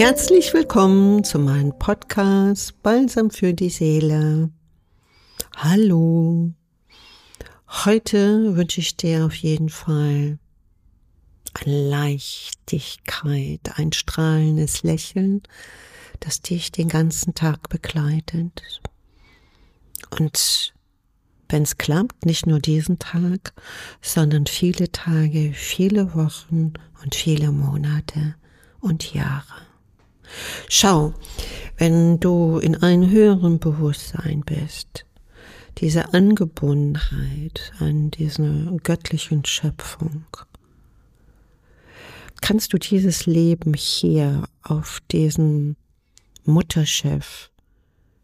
Herzlich willkommen zu meinem Podcast Balsam für die Seele. Hallo. Heute wünsche ich dir auf jeden Fall eine Leichtigkeit, ein strahlendes Lächeln, das dich den ganzen Tag begleitet. Und wenn es klappt, nicht nur diesen Tag, sondern viele Tage, viele Wochen und viele Monate und Jahre. Schau, wenn du in einem höheren Bewusstsein bist, diese Angebundenheit an diese göttlichen Schöpfung, kannst du dieses Leben hier auf diesem Mutterschiff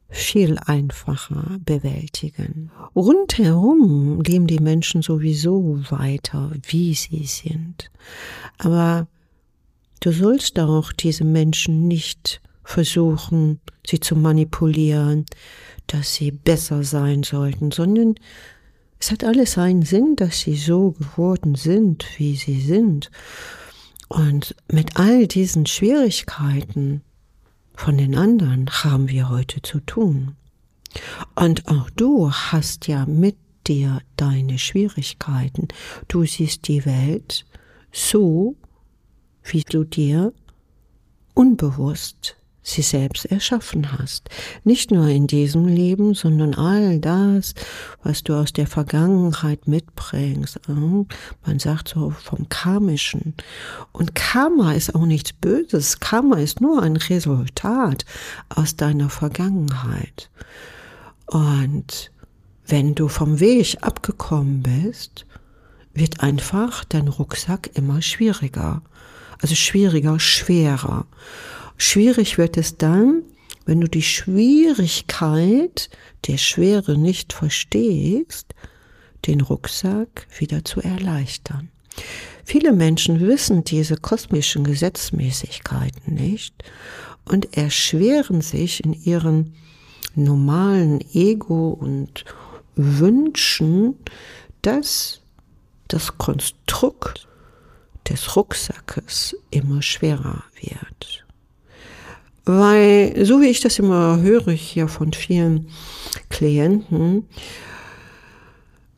viel einfacher bewältigen. Rundherum leben die Menschen sowieso weiter, wie sie sind. Aber du sollst auch diese Menschen nicht versuchen, sie zu manipulieren, dass sie besser sein sollten, sondern es hat alles einen Sinn, dass sie so geworden sind, wie sie sind. Und mit all diesen Schwierigkeiten von den anderen haben wir heute zu tun. Und auch du hast ja mit dir deine Schwierigkeiten. Du siehst die Welt so, wie du dir unbewusst sie selbst erschaffen hast. Nicht nur in diesem Leben, sondern all das, was du aus der Vergangenheit mitbringst. Man sagt so vom Karmischen. Und Karma ist auch nichts Böses. Karma ist nur ein Resultat aus deiner Vergangenheit. Und wenn du vom Weg abgekommen bist, wird einfach dein Rucksack immer schwieriger. Also schwieriger, schwerer. Schwierig wird es dann, wenn du die Schwierigkeit der Schwere nicht verstehst, den Rucksack wieder zu erleichtern. Viele Menschen wissen diese kosmischen Gesetzmäßigkeiten nicht und erschweren sich in ihren normalen Ego und Wünschen, dass das Konstrukt des Rucksackes immer schwerer wird. Weil, so wie ich das immer höre hier von vielen Klienten,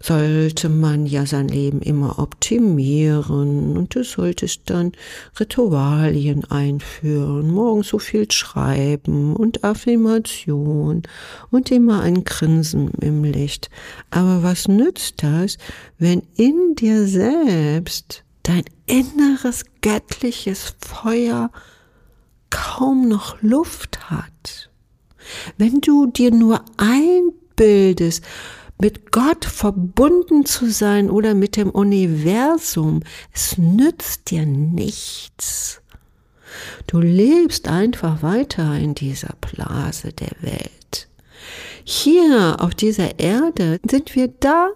sollte man ja sein Leben immer optimieren und du solltest dann Ritualien einführen, morgen so viel schreiben und Affirmation und immer ein Grinsen im Licht. Aber was nützt das, wenn in dir selbst dein inneres göttliches Feuer kaum noch Luft hat, wenn du dir nur einbildest, mit Gott verbunden zu sein oder mit dem Universum, es nützt dir nichts. Du lebst einfach weiter in dieser Blase der Welt. Hier auf dieser Erde sind wir da,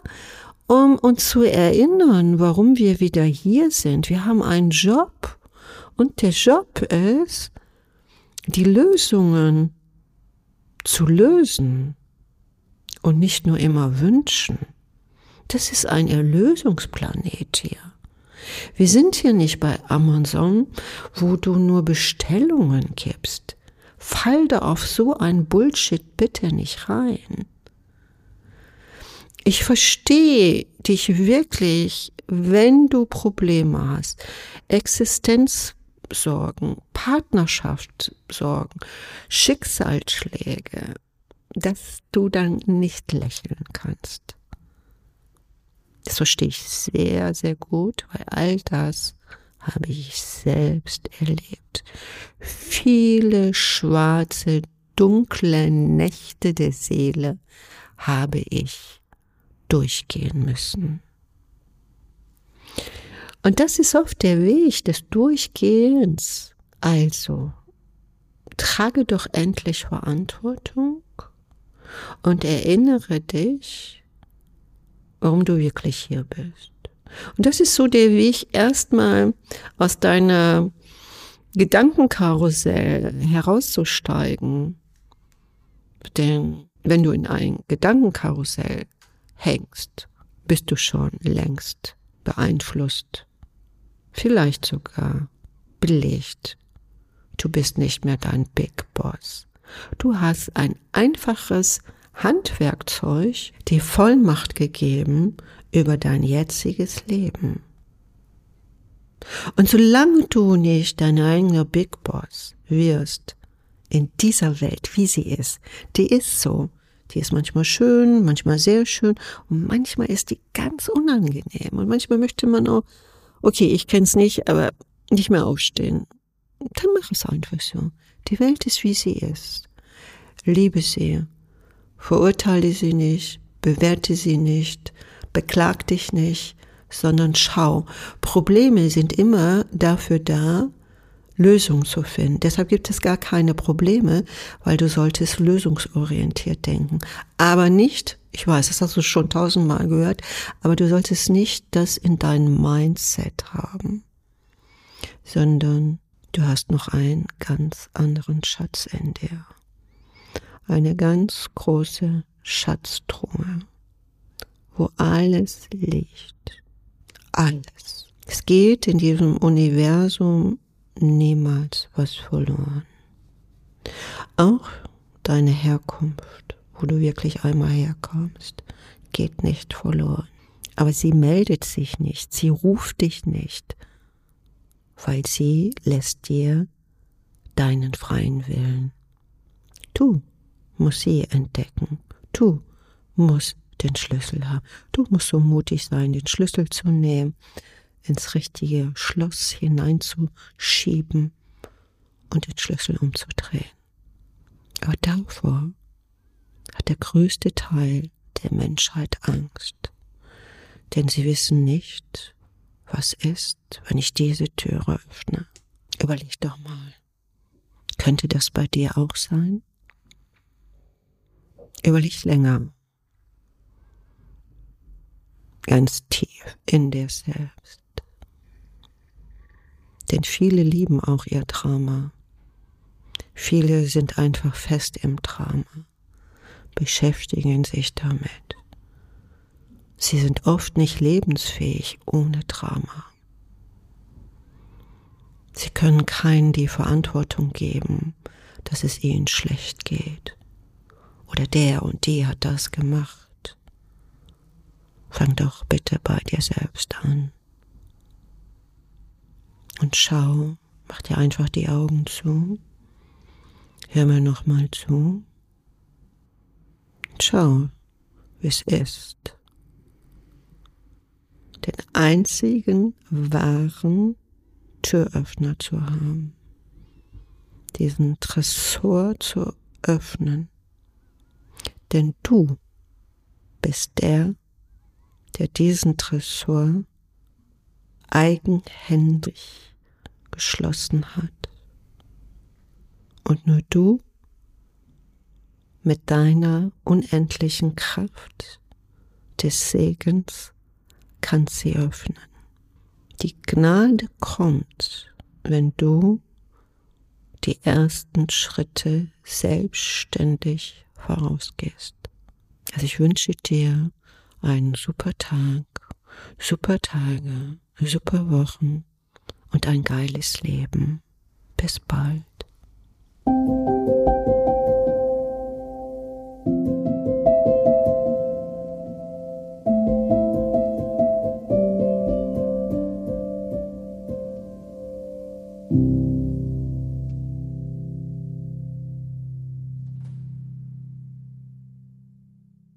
um uns zu erinnern, warum wir wieder hier sind. Wir haben einen Job und der Job ist, die Lösungen zu lösen und nicht nur immer wünschen. Das ist ein Erlösungsplanet hier. Wir sind hier nicht bei Amazon, wo du nur Bestellungen gibst. Fall da auf so ein Bullshit bitte nicht rein. Ich verstehe dich wirklich, wenn du Probleme hast, Existenz Sorgen, Partnerschaft Sorgen, Schicksalsschläge, dass du dann nicht lächeln kannst. Das verstehe ich sehr, sehr gut, weil all das habe ich selbst erlebt. Viele schwarze, dunkle Nächte der Seele habe ich durchgehen müssen. Und das ist oft der Weg des Durchgehens. Also, trage doch endlich Verantwortung und erinnere dich, warum du wirklich hier bist. Und das ist so der Weg, erstmal aus deiner Gedankenkarussell herauszusteigen. Denn wenn du in ein Gedankenkarussell hängst, bist du schon längst beeinflusst vielleicht sogar belegt Du bist nicht mehr dein Big Boss. Du hast ein einfaches Handwerkzeug, die Vollmacht gegeben über dein jetziges Leben. Und solange du nicht dein eigener Big Boss wirst, in dieser Welt, wie sie ist, die ist so. Die ist manchmal schön, manchmal sehr schön und manchmal ist die ganz unangenehm. Und manchmal möchte man auch, okay, ich kenn's nicht, aber nicht mehr aufstehen. Dann mach es einfach so. Die Welt ist, wie sie ist. Liebe sie. Verurteile sie nicht, bewerte sie nicht, beklag dich nicht, sondern schau. Probleme sind immer dafür da, Lösungen zu finden. Deshalb gibt es gar keine Probleme, weil du solltest lösungsorientiert denken. Aber nicht, ich weiß, das hast du schon tausendmal gehört, aber du solltest nicht das in deinem Mindset haben, sondern du hast noch einen ganz anderen Schatz in dir. Eine ganz große Schatztruhe, wo alles liegt. Alles. Es geht in diesem Universum niemals was verloren. Auch deine Herkunft, wo du wirklich einmal herkommst, geht nicht verloren. Aber sie meldet sich nicht, sie ruft dich nicht, weil sie lässt dir deinen freien Willen. Du musst sie entdecken. Du musst den Schlüssel haben. Du musst so mutig sein, den Schlüssel zu nehmen, ins richtige Schloss hineinzuschieben und den Schlüssel umzudrehen. Aber davor hat der größte Teil der Menschheit Angst, denn sie wissen nicht, was ist, wenn ich diese Türe öffne. Überleg doch mal, könnte das bei dir auch sein? Überleg länger, ganz tief in dir selbst. Denn viele lieben auch ihr Trauma. Viele sind einfach fest im Trauma, beschäftigen sich damit. Sie sind oft nicht lebensfähig ohne Drama. Sie können keinen die Verantwortung geben, dass es ihnen schlecht geht. Oder der und die hat das gemacht. Fang doch bitte bei dir selbst an. Und schau, mach dir einfach die Augen zu. Hör mir nochmal zu. Schau, wie es ist. Den einzigen wahren Türöffner zu haben. Diesen Tresor zu öffnen. Denn du bist der, der diesen Tresor eigenhändig geschlossen hat. Und nur du mit deiner unendlichen Kraft des Segens kannst sie öffnen. Die Gnade kommt, wenn du die ersten Schritte selbstständig vorausgehst. Also ich wünsche dir einen super Tag, super Tage, super Wochen und ein geiles Leben. Bis bald.